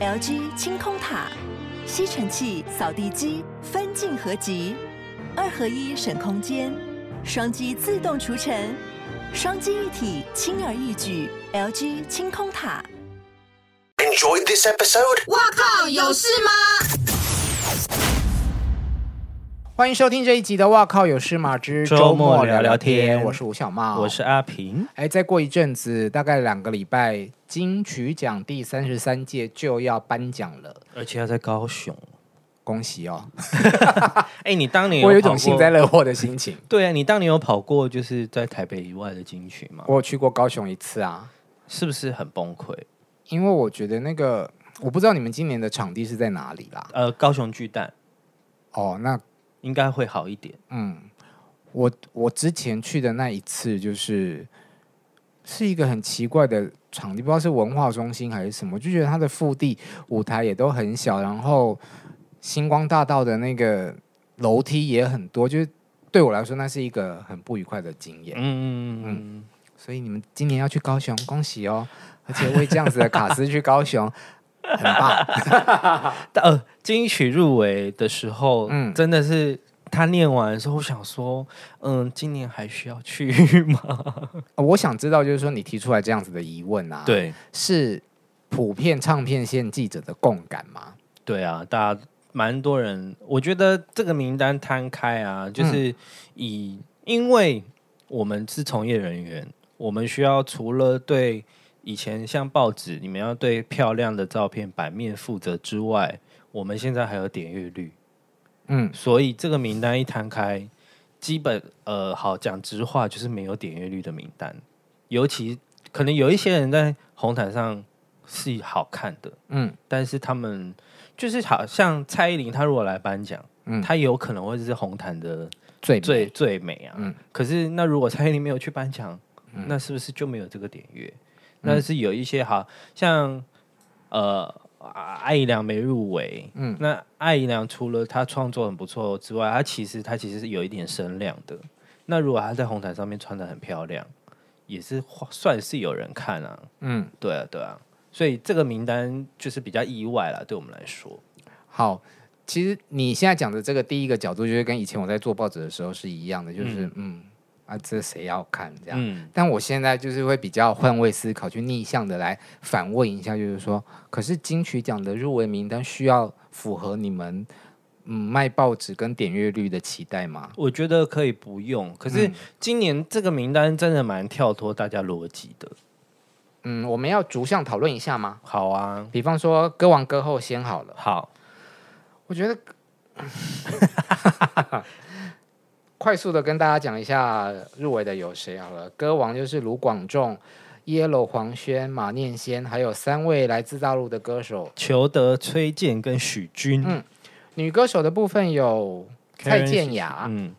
LG 清空塔，吸尘器、扫地机分镜合集，二合一省空间，双击自动除尘，双击一体轻而易举。LG 清空塔。Enjoy this episode。哇靠，有事吗？欢迎收听这一集的《哇靠有事吗之周末聊聊天》，我是吴小茂，我是阿平。哎，再过一阵子，大概两个礼拜，金曲奖第三十三届就要颁奖了，而且要在高雄，恭喜哦！哎，你当年有我有一种幸灾乐祸的心情。对啊，你当年有跑过就是在台北以外的金曲吗？我有去过高雄一次啊，是不是很崩溃？因为我觉得那个，我不知道你们今年的场地是在哪里啦。呃，高雄巨蛋。哦，那。应该会好一点。嗯，我我之前去的那一次，就是是一个很奇怪的场地，不知道是文化中心还是什么，就觉得它的腹地舞台也都很小，然后星光大道的那个楼梯也很多，就是对我来说，那是一个很不愉快的经验。嗯嗯嗯。所以你们今年要去高雄，恭喜哦！而且为这样子的卡斯去高雄。很棒，呃，金曲入围的时候，嗯，真的是他念完的时候，我想说，嗯，今年还需要去 吗？我想知道，就是说你提出来这样子的疑问啊，对，是普遍唱片线记者的共感吗？对啊，大家蛮多人，我觉得这个名单摊开啊，就是以，嗯，因为我们是从业人员，我们需要除了对。以前像报纸，你们要对漂亮的照片版面负责之外，我们现在还有点阅率，嗯，所以这个名单一摊开，基本呃，好讲直话就是没有点阅率的名单。尤其可能有一些人在红毯上是好看的，嗯，但是他们就是好像蔡依林，她如果来颁奖，嗯，她有可能会是红毯的最最最美啊，嗯。可是那如果蔡依林没有去颁奖，嗯，那是不是就没有这个点阅？但是有一些好像呃，艾怡良没入围，嗯，那艾怡良除了他创作很不错之外，他其实他其实是有一点声量的。那如果他在红毯上面穿的很漂亮，也是算是有人看啊，嗯，对啊，对啊，所以这个名单就是比较意外了，对我们来说。好，其实你现在讲的这个第一个角度，就是跟以前我在做报纸的时候是一样的，就是嗯。嗯啊，这谁要看这样？嗯，但我现在就是会比较换位思考，去逆向的来反问一下，就是说，可是金曲奖的入围名单需要符合你们嗯卖报纸跟点阅率的期待吗？我觉得可以不用。可是今年这个名单真的蛮跳脱大家逻辑的。嗯，我们要逐项讨论一下吗？好啊，比方说歌王歌后先好了。好，我觉得。快速的跟大家讲一下入围的有谁好了，歌王就是卢广仲、Yellow 黄轩、马念先，还有三位来自大陆的歌手，裘德、崔健跟许钧。嗯，女歌手的部分有蔡健雅，嗯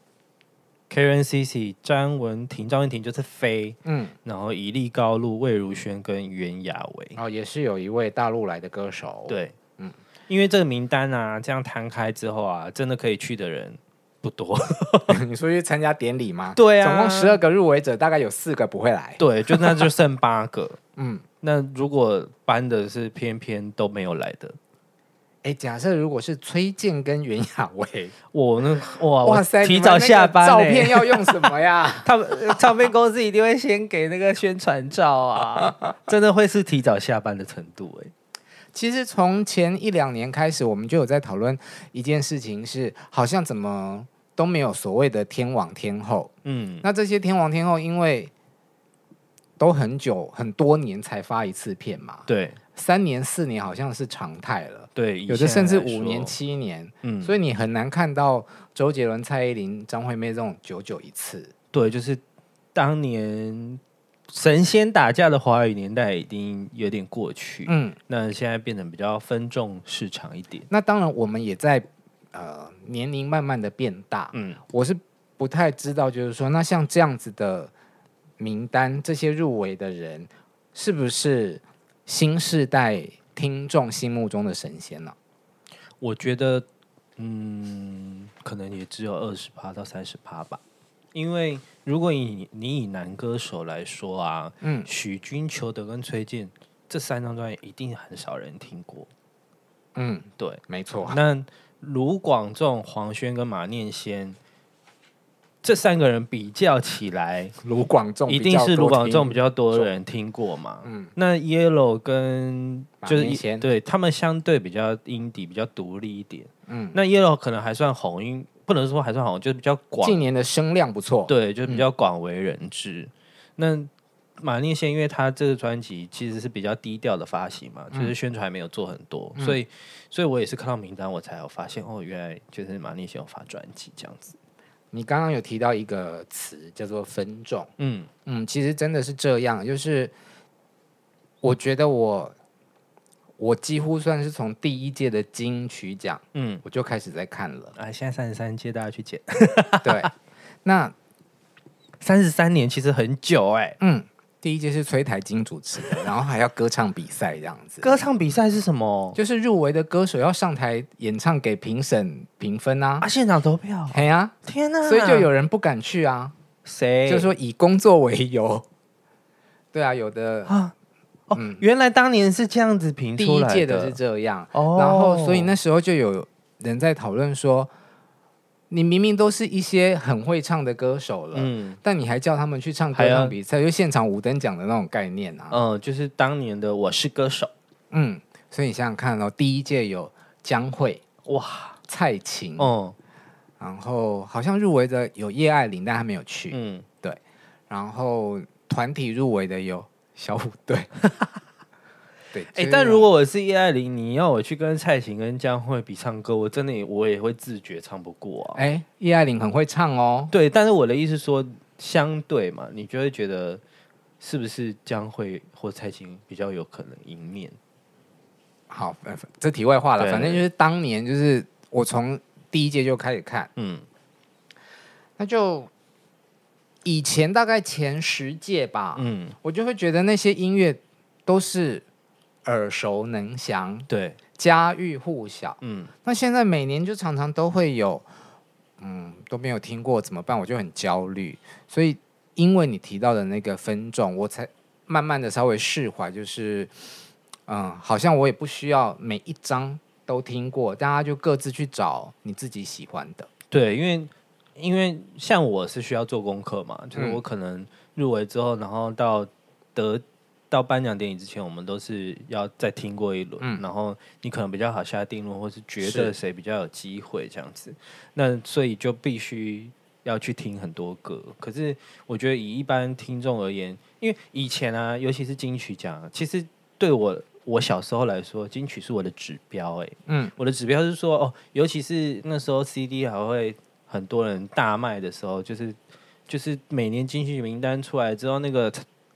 ，Karen CC、张文婷，张文婷就是飞，嗯，然后以利高露、魏如萱跟袁娅维，哦，也是有一位大陆来的歌手，对，嗯，因为这个名单啊，这样摊开之后啊，真的可以去的人。不多，你说去参加典礼吗？对啊，总共十二个入围者，大概有四个不会来。对，就那就剩八个。嗯，那如果颁的是偏偏都没有来的，哎，假设如果是崔健跟袁娅维，我呢哇哇塞，提早下班，照片要用什么呀？他们唱片公司一定会先给那个宣传照啊，真的会是提早下班的程度哎。其实从前一两年开始，我们就有在讨论一件事情，是好像怎么。都没有所谓的天王天后，嗯，那这些天王天后因为都很久很多年才发一次片嘛，对，三年四年好像是常态了，对，有的甚至五年七年，嗯，所以你很难看到周杰伦、蔡依林、张惠妹这种久久一次，对，就是当年神仙打架的华语年代已经有点过去，嗯，那现在变成比较分众市场一点，那当然我们也在。呃，年龄慢慢的变大，嗯，我是不太知道，就是说，那像这样子的名单，这些入围的人，是不是新世代听众心目中的神仙呢？我觉得，嗯，可能也只有二十趴到三十趴吧。因为如果以你以男歌手来说啊，嗯，许君、裘德跟崔健这三张专辑，一定很少人听过。嗯，对，没错。那卢广仲、黄轩跟马念先这三个人比较起来，卢广仲一定是卢广仲比较多人听过嘛。嗯，那 Yellow 跟就是一对他们相对比较 indie 比较独立一点。嗯，那 Yellow 可能还算红，因不能说还算好，就是比较广。近年的声量不错，对，就是比较广为人知。嗯、那马念先，因为他这个专辑其实是比较低调的发行嘛，嗯、就是宣传没有做很多，嗯、所以，所以我也是看到名单，我才有发现哦，原来就是马念先有发专辑这样子。你刚刚有提到一个词叫做分众，嗯嗯，其实真的是这样，就是我觉得我。我几乎算是从第一届的金曲奖，嗯，我就开始在看了。啊，现在三十三届，大家去捡。对，那三十三年其实很久哎、欸。嗯，第一届是崔台金主持的，然后还要歌唱比赛这样子。歌唱比赛是什么？就是入围的歌手要上台演唱给评审评分啊。啊，现场投票。嘿啊，天哪！所以就有人不敢去啊。谁？就是说以工作为由。对啊，有的啊。嗯，原来当年是这样子评出来的，第一届的是这样，哦、然后所以那时候就有人在讨论说，你明明都是一些很会唱的歌手了，嗯，但你还叫他们去唱歌唱比赛，要就现场五等奖的那种概念啊，嗯，就是当年的我是歌手，嗯，所以你想想看哦，第一届有江蕙，哇，蔡琴，哦、嗯，然后好像入围的有叶爱玲，但她没有去，嗯，对，然后团体入围的有。小虎队，对，哎、欸，但如果我是叶爱玲，你要我去跟蔡琴跟江蕙比唱歌，我真的也我也会自觉唱不过啊。哎、欸，叶爱玲很会唱哦，对，但是我的意思说，相对嘛，你就会觉得是不是江蕙或蔡琴比较有可能赢面？好，这题外话了，反正就是当年就是我从第一届就开始看，嗯，那就。以前大概前十届吧，嗯，我就会觉得那些音乐都是耳熟能详，对，家喻户晓，嗯。那现在每年就常常都会有，嗯，都没有听过怎么办？我就很焦虑。所以因为你提到的那个分众，我才慢慢的稍微释怀，就是，嗯，好像我也不需要每一张都听过，大家就各自去找你自己喜欢的。对，因为。因为像我是需要做功课嘛，就是我可能入围之后，然后到得到颁奖典礼之前，我们都是要再听过一轮，嗯、然后你可能比较好下定论，或是觉得谁比较有机会这样子，那所以就必须要去听很多歌。可是我觉得以一般听众而言，因为以前啊，尤其是金曲奖，其实对我我小时候来说，金曲是我的指标、欸，哎，嗯，我的指标是说哦，尤其是那时候 CD 还会。很多人大卖的时候，就是就是每年金曲名单出来之后，那个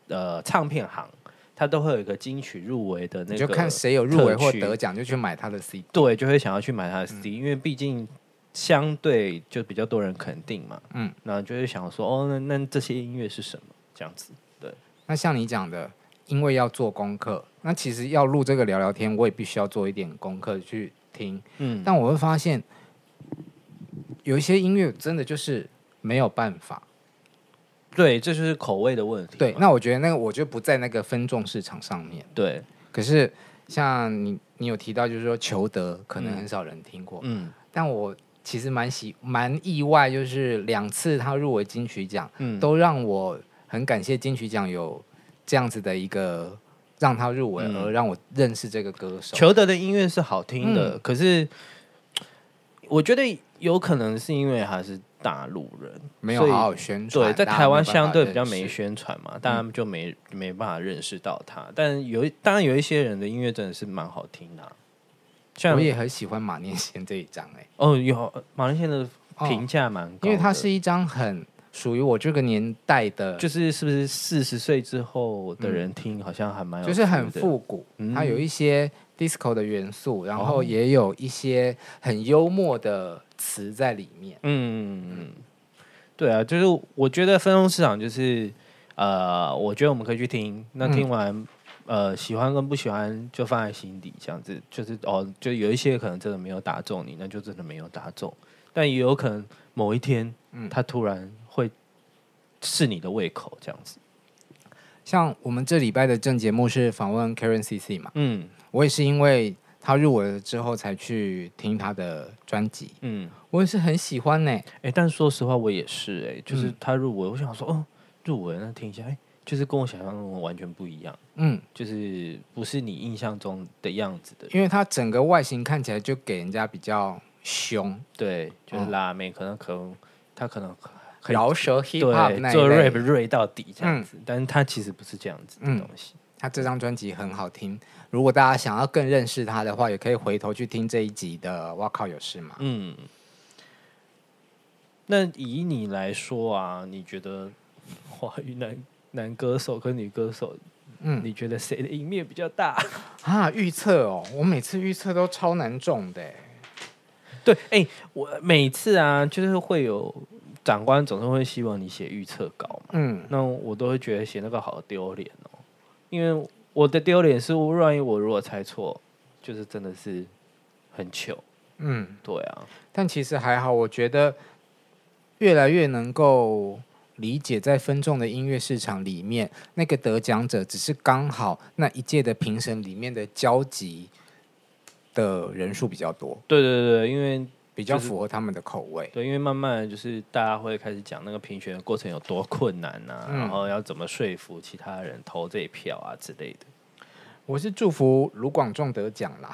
呃唱片行，它都会有一个金曲入围的那个，你就看谁有入围或得奖，就去买他的 CD。对，就会想要去买他的 CD，、嗯、因为毕竟相对就比较多人肯定嘛。嗯，那就会想说，哦，那那这些音乐是什么？这样子。对。那像你讲的，因为要做功课，那其实要录这个聊聊天，我也必须要做一点功课去听。嗯，但我会发现。有一些音乐真的就是没有办法，对，这就是口味的问题。对，那我觉得那个我就不在那个分众市场上面。对，可是像你，你有提到就是说裘德可能很少人听过，嗯，但我其实蛮喜蛮意外，就是两次他入围金曲奖，嗯，都让我很感谢金曲奖有这样子的一个让他入围，嗯、而让我认识这个歌手。裘德的音乐是好听的，嗯、可是。我觉得有可能是因为他是大陆人，没有好好宣传。对，在台湾相对比较没宣传嘛，大家就没没办法认识到他。但有当然有一些人的音乐真的是蛮好听的，像我也很喜欢马念先这一张哎。哦，有马念先的评价蛮高，因为他是一张很属于我这个年代的，就是是不是四十岁之后的人听，好像还蛮有，就是很复古，他有一些。Disco 的元素，然后也有一些很幽默的词在里面。嗯嗯，对啊，就是我觉得分众市场就是，呃，我觉得我们可以去听，那听完，嗯、呃，喜欢跟不喜欢就放在心底，这样子就是哦，就有一些可能真的没有打中你，那就真的没有打中，但也有可能某一天，嗯，他突然会是你的胃口，这样子。像我们这礼拜的正节目是访问 Karen CC 嘛，嗯。我也是因为他入围了之后才去听他的专辑，嗯，我也是很喜欢呢、欸。哎，但说实话，我也是哎，就是嗯。他入围，我想说，哦，入围那听一下，哎，就是跟我想象中完全不一样，嗯，就是不是你印象中的样子的，因为他整个外形看起来就给人家比较凶，对，就是嗯辣妹，可能可能他可能饶舌 hip hop 对做 rap rap 到底这样子，但是他其实不是这样子的嗯。东西。他这张专辑很好听，如果大家想要更认识他的话，也可以回头去听这一集的《哇靠有事吗》。嗯，那以你来说啊，你觉得华语男男歌手跟女歌手，嗯你觉得谁的赢面比较大？啊，预测哦，我每次预测都超难中的欸。对，哎、我每次啊，就是会有长官总是会希望你写预测稿嘛，嗯，那我都会觉得写那个好丢脸哦，因为我的丢脸是，万一我如果猜错，就是真的是很糗。嗯，对啊，但其实还好，我觉得越来越能够理解，在分众的音乐市场里面，那个得奖者只是刚好那一届的评审里面的交集的人数比较多，对对对，因为比较符合他们的口味。对，因为慢慢就是大家会开始讲那个评选的过程有多困难啊，嗯然后要怎么说服其他人投这一票啊之类的。我是祝福卢广仲得奖啦。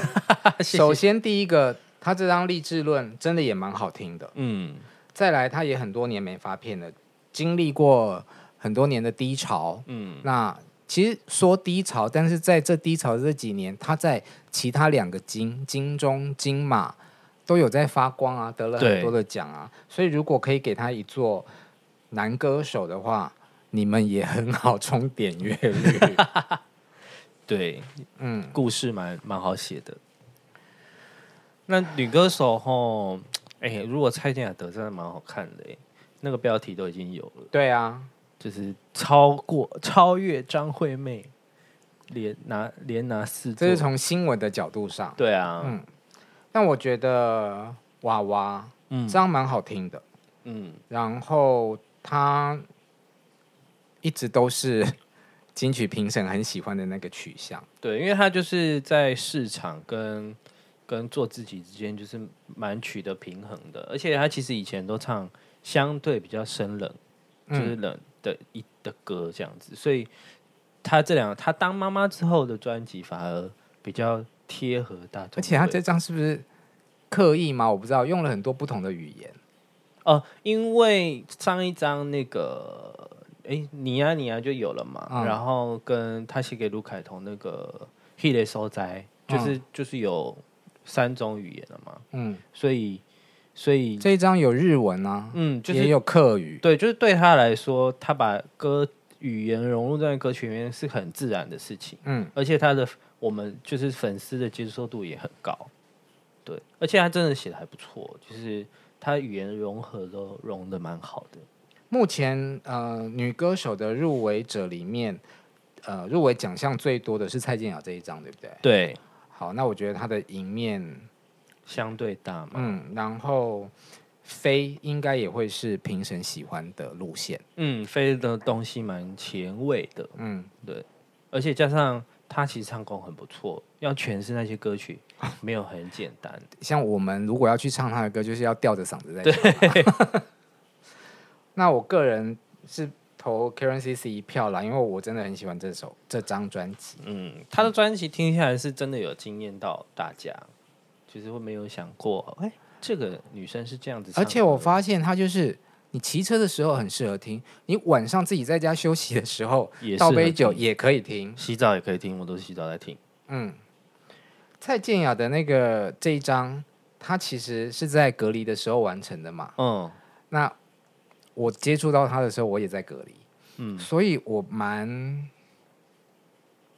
首先，第一个，他这张励志论真的也蛮好听的。嗯再来，他也很多年没发片了，经历过很多年的低潮。嗯，那其实说低潮，但是在这低潮的这几年，他在其他两个金金钟、金马都有在发光啊，得了很多的奖啊。所以如果可以给他一座男歌手的话，你们也很好冲点阅率。对，嗯，故事蛮蛮好写的。那女歌手吼，哎、如果蔡健雅得真的蛮好看的哎，那个标题都已经有了，对啊，就是超过超越张惠妹，连拿连拿四座，这是从新闻的角度上。对啊，嗯但我觉得娃娃嗯。这样蛮好听的，嗯。然后他一直都是 金曲评审很喜欢的那个取向。对，因为他就是在市场跟跟做自己之间，就是蛮取得平衡的。而且他其实以前都唱相对比较生冷，就是嗯冷的一的歌这样子，所以他这两个他当妈妈之后的专辑反而比较贴合大众。而且他这张是不是刻意吗？我不知道，用了很多不同的语言。呃、因为上一张那个哎你呀你呀就有了嘛，嗯然后跟他写给卢凯彤那个《He 的收灾》，就是、就是有三种语言了嘛，嗯，所以所以这一张有日文啊，嗯就是也有客语。对，就是对他来说，他把歌语言融入在歌曲里面是很自然的事情，嗯，而且他的我们就是粉丝的接受度也很高，对，而且他真的写的还不错，就是他语言融合都融的蛮好的。目前呃女歌手的入围者里面，呃入围奖项最多的是蔡健雅这一张，对不对？对，好，那我觉得她的赢面，相对大嘛。嗯，然后飞应该也会是评审喜欢的路线，嗯，飞的东西蛮前卫的，嗯，对而且加上他其实唱功很不错，要诠释那些歌曲没有很简单。像我们如果要去唱他的歌，就是要吊着嗓子在唱。那我个人是投 Karen CC 一票啦，因为我真的很喜欢这首这张专辑。嗯，他的专辑听下来是真的有惊艳到大家，就是会没有想过，哎、这个女生是这样子唱的。而且我发现她就是你骑车的时候很适合听，你晚上自己在家休息的时候 倒杯酒也可以听。洗澡也可以听，我都是洗澡在听。嗯，蔡健雅的那个这一张，他其实是在隔离的时候完成的嘛。嗯那我接触到他的时候，我也在隔离，嗯，所以我蛮……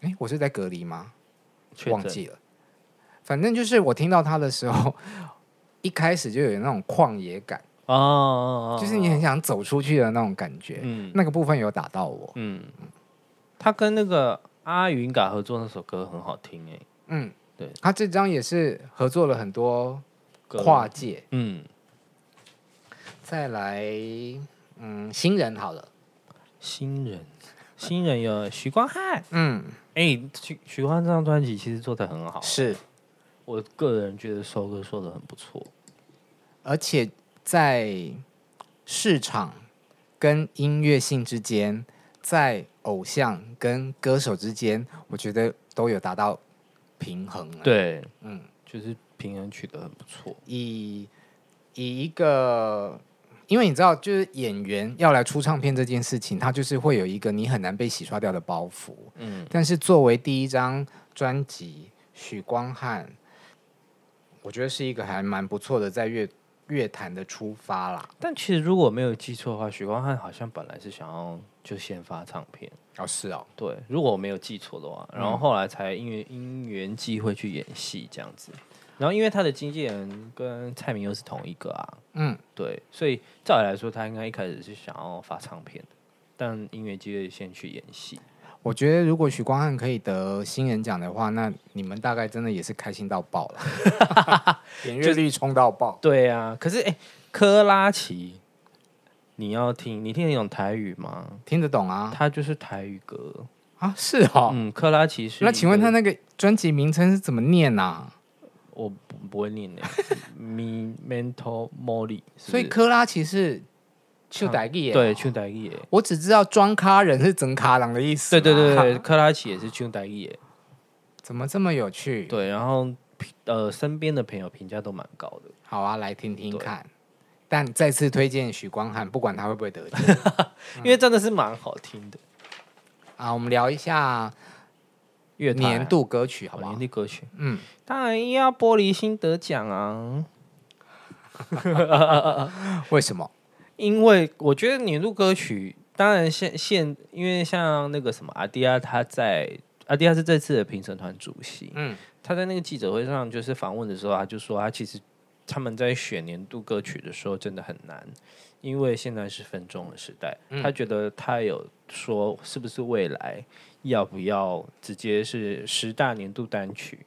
哎，我是在隔离吗？忘记了。反正就是我听到他的时候，一开始就有那种旷野感，哦就是你很想走出去的那种感觉。嗯。那个部分有打到我。嗯，他跟那个阿云嘎合作那首歌很好听哎，嗯，对，他这张也是合作了很多歌跨界。嗯。再来，嗯，新人好了。新人。新人有徐光汉，嗯，哎、徐徐光汉这张专辑其实做的很好，是。我个人觉得收歌收的很不错，而且在市场跟音乐性之间，在偶像跟歌手之间，我觉得都有达到平衡。对，嗯，就是平衡取得很不错。以以一个，因为你知道，就是演员要来出唱片这件事情，他就是会有一个你很难被洗刷掉的包袱。嗯，但是作为第一张专辑，许光汉，我觉得是一个还蛮不错的在乐乐坛的出发啦。但其实如果没有记错的话，许光汉好像本来是想要就先发唱片。哦，是哦，对，如果我没有记错的话，然后后来才因为因缘际会去演戏这样子。然后因为他的经纪人跟蔡明又是同一个啊，嗯，对，所以照理来说，他应该一开始是想要发唱片的，但因为机会先去演戏。我觉得如果许光汉可以得新人奖的话，那你们大概真的也是开心到爆了，点阅率冲到爆。对啊，可是哎，珂拉奇，你要听，你听得懂台语吗？听得懂啊，他就是台语歌啊，是哦，嗯，珂拉奇是。那请问他那个专辑名称是怎么念啊？我不不会念的，Me Mental Molly，所以珂拉奇是唱台语，对，唱台语。我只知道装咖人是整卡郎的意思。对对对对，克拉奇也是唱台语。怎么这么有趣？对，然后呃，身边的朋友评价都蛮高的。好啊，来听听看。但再次推荐许光汉，不管他会不会得奖，因为真的是蛮好听的。啊，我们聊一下。年度歌曲，好吧？年度歌曲，嗯，当然要玻璃心得奖啊！为什么？因为我觉得年度歌曲，当然现现，因为像那个什么阿迪亚，他在阿迪亚是这次的评审团主席，嗯，他在那个记者会上就是访问的时候，他就说他其实他们在选年度歌曲的时候真的很难，因为现在是分钟的时代，嗯，他觉得他有说是不是未来。要不要直接是十大年度单曲，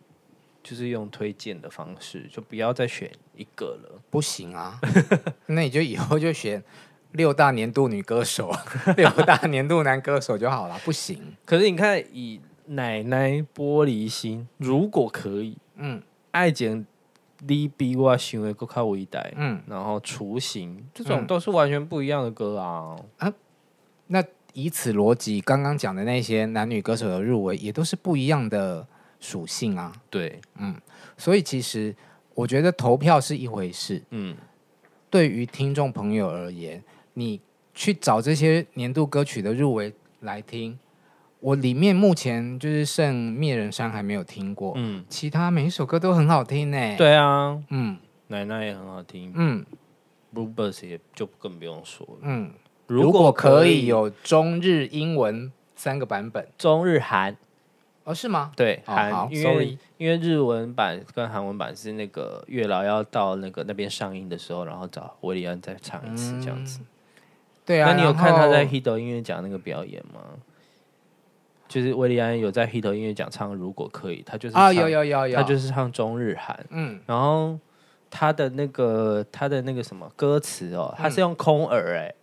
就是用推荐的方式，就不要再选一个了？不行啊，那你就以后就选六大年度女歌手、六大年度男歌手就好了。不行，可是你看，以奶奶玻璃心，如果可以，嗯，爱情你比我想的更加伟大，嗯，然后雏形这种都是完全不一样的歌啊，啊，那。以此逻辑，刚刚讲的那些男女歌手的入围也都是不一样的属性啊。对，嗯，所以其实我觉得投票是一回事。嗯，对于听众朋友而言，你去找这些年度歌曲的入围来听，我里面目前就是剩《灭人山》还没有听过。嗯，其他每一首歌都很好听呢。对啊，嗯，奶奶也很好听。嗯，Bluebirds 也就更不用说了。嗯。如果可以有中日英文三个版本，中日韩哦，是吗？对，韩、哦，因为因为日文版跟韩文版是那个月老要到那个那边上映的时候，然后找韦礼安再唱一次这样子。嗯、对啊，那你有看他在 Hito 音乐奖那个表演吗？就是韦礼安有在 Hito 音乐奖唱《如果可以》，他就是啊，有有有有，他就是唱中日韩，嗯，然后他的那个他的那个什么歌词哦，他是用空耳哎、欸。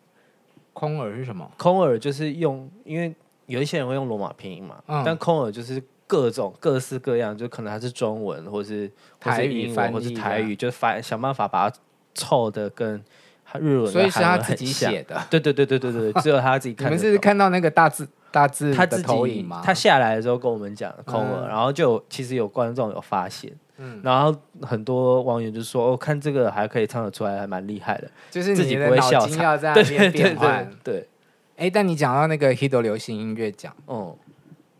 空耳是什么？空耳就是用，因为有一些人会用罗马拼音嘛，嗯、但空耳就是各种各式各样，就可能它是中文，或是台语英文，或是台语，就翻想办法把它凑的跟日文，所以是他自己写的。对对对对对对，只有他自己看。你们是看到那个大字大字他的投影吗？他下来的时候跟我们讲空耳，嗯、然后就其实有观众有发现。嗯，然后很多网友就说：“我、哦、看这个还可以唱得出来，还蛮厉害的。”就是自己不会笑场，要在那边 变换。对，哎，但你讲到那个 Hito 流行音乐奖，哦、嗯，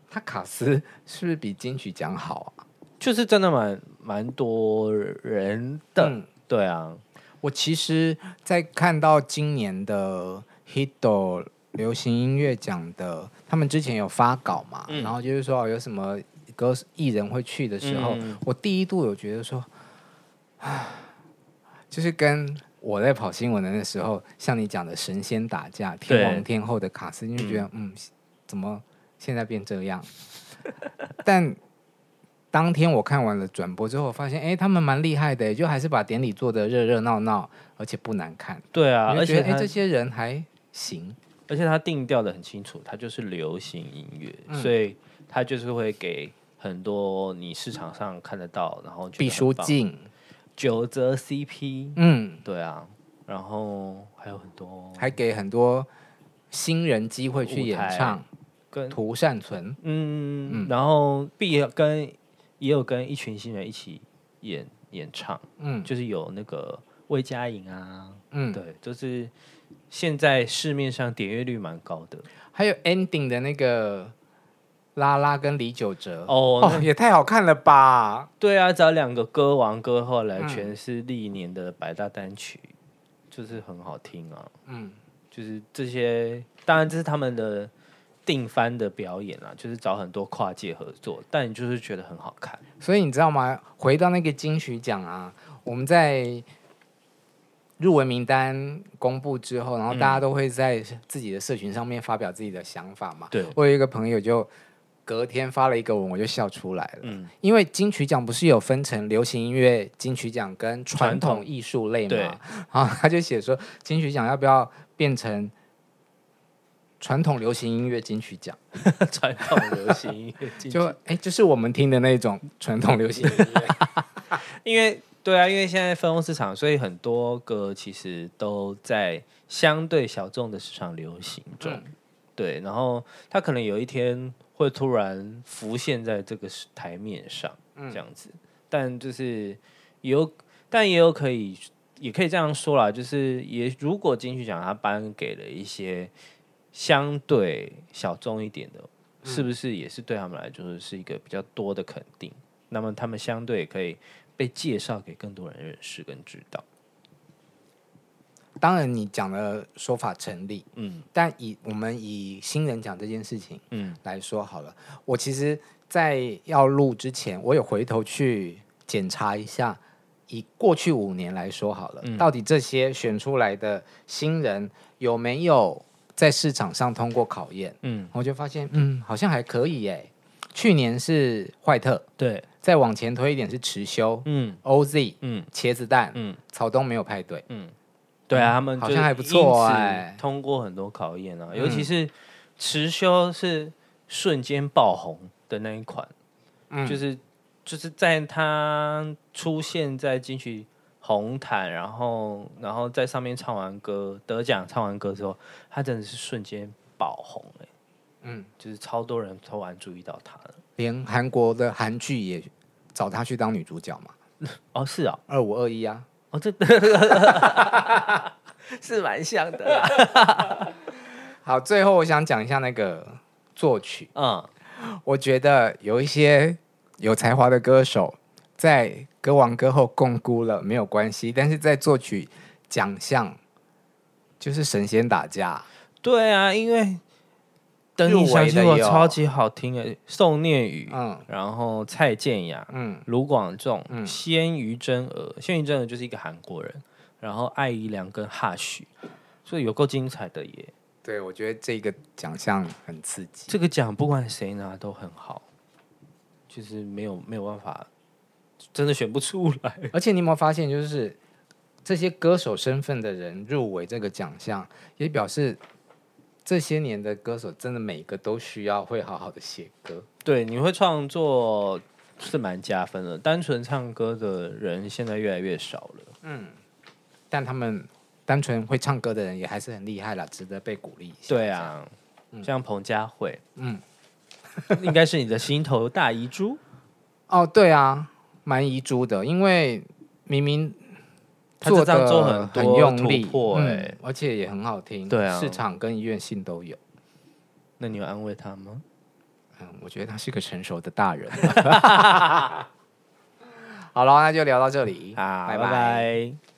他卡斯是不是比金曲奖好啊？就是真的蛮蛮多人的。嗯、对啊，我其实，在看到今年的 Hito 流行音乐奖的，他们之前有发稿嘛，嗯、然后就是说有什么。歌艺人会去的时候，嗯、我第一度有觉得说，啊，就是跟我在跑新闻的那时候，像你讲的神仙打架、天王天后的卡司，就觉得嗯，嗯，怎么现在变这样？但当天我看完了转播之后，发现哎，他们蛮厉害的，就还是把典礼做得热热闹闹，而且不难看。对啊，而且哎，这些人还行，而且他定调的很清楚，他就是流行音乐，嗯、所以他就是会给。很多你市场上看得到，然后毕书尽、九泽 CP，嗯，对啊，然后还有很多，还给很多新人机会去演唱，跟涂善存，嗯，嗯。然后毕业跟也有跟一群新人一起演演唱，嗯，就是有那个魏佳莹啊，嗯，对，就是现在市面上点阅率蛮高的，还有 ending 的那个。拉拉跟李玖哲哦，哦，也太好看了吧！对啊，找两个歌王歌后来诠释历年的百大单曲，嗯、就是很好听啊。嗯，就是这些，当然这是他们的定番的表演啊，就是找很多跨界合作，但你就是觉得很好看。所以你知道吗？回到那个金曲奖啊，我们在入围名单公布之后，然后大家都会在自己的社群上面发表自己的想法嘛。对，我有一个朋友就。隔天发了一个文，我就笑出来了。嗯，因为金曲奖不是有分成流行音乐金曲奖跟传统艺术类嘛？然后他就写说，金曲奖要不要变成传统流行音乐金曲奖？传统流行音乐金曲就哎，就是我们听的那种传统流行音乐。因为对啊，因为现在分红市场，所以很多歌其实都在相对小众的市场流行中。嗯、对，然后他可能有一天。会突然浮现在这个台面上，这样子，嗯、但就是有，但也有可以，也可以这样说啦，就是也如果金曲奖他颁给了一些相对小众一点的，嗯、是不是也是对他们来说是一个比较多的肯定？那么他们相对可以被介绍给更多人认识跟知道。当然，你讲的说法成立，嗯，但以我们以新人讲这件事情，嗯。来说好了，嗯、我其实，在要录之前，我有回头去检查一下，以过去五年来说好了，嗯、到底这些选出来的新人有没有在市场上通过考验？嗯，我就发现，嗯，好像还可以耶。去年是坏特，对，再往前推一点是持修，嗯，OZ，嗯，茄子蛋，嗯，草东没有派对，嗯。对啊，他们好像还不错哎，通过很多考验啊，尤其是持修是瞬间爆红的那一款，嗯，就是就是在他出现在金曲红毯，然后然后在上面唱完歌得奖，唱完歌之后，他真的是瞬间爆红哎，嗯，就是超多人突然注意到他了，连韩国的韩剧也找他去当女主角嘛，哦是啊，二五二一啊。哦，这是蛮像的。好，最后我想讲一下那个作曲。嗯，我觉得有一些有才华的歌手在歌王歌后共估了没有关系，但是在作曲奖项就是神仙打架。对啊，因为。等你想起我超级好听的宋念宇，嗯，然后蔡健雅，嗯，卢广仲，嗯，鲜于真儿，鲜于真儿就是一个韩国人，然后艾怡良跟哈许，所以有够精彩的耶。对，我觉得这个奖项很刺激。这个奖不管谁拿都很好，就是没有没有办法，真的选不出来。而且你有没有发现，就是这些歌手身份的人入围这个奖项，也表示。这些年的歌手真的每个都需要会好好的写歌，对，你会创作是蛮加分的。单纯唱歌的人现在越来越少了，嗯，但他们单纯会唱歌的人也还是很厉害啦，值得被鼓励一下。对啊，嗯、像彭佳慧，嗯，应该是你的心头大遗珠。哦，对啊，蛮遗珠的，因为明明。做的做很多很用力，嗯，而且也很好听，对啊，市场跟医院性都有。那你有安慰他吗？嗯，我觉得他是个成熟的大人。好了，那就聊到这里，好，拜拜。拜拜。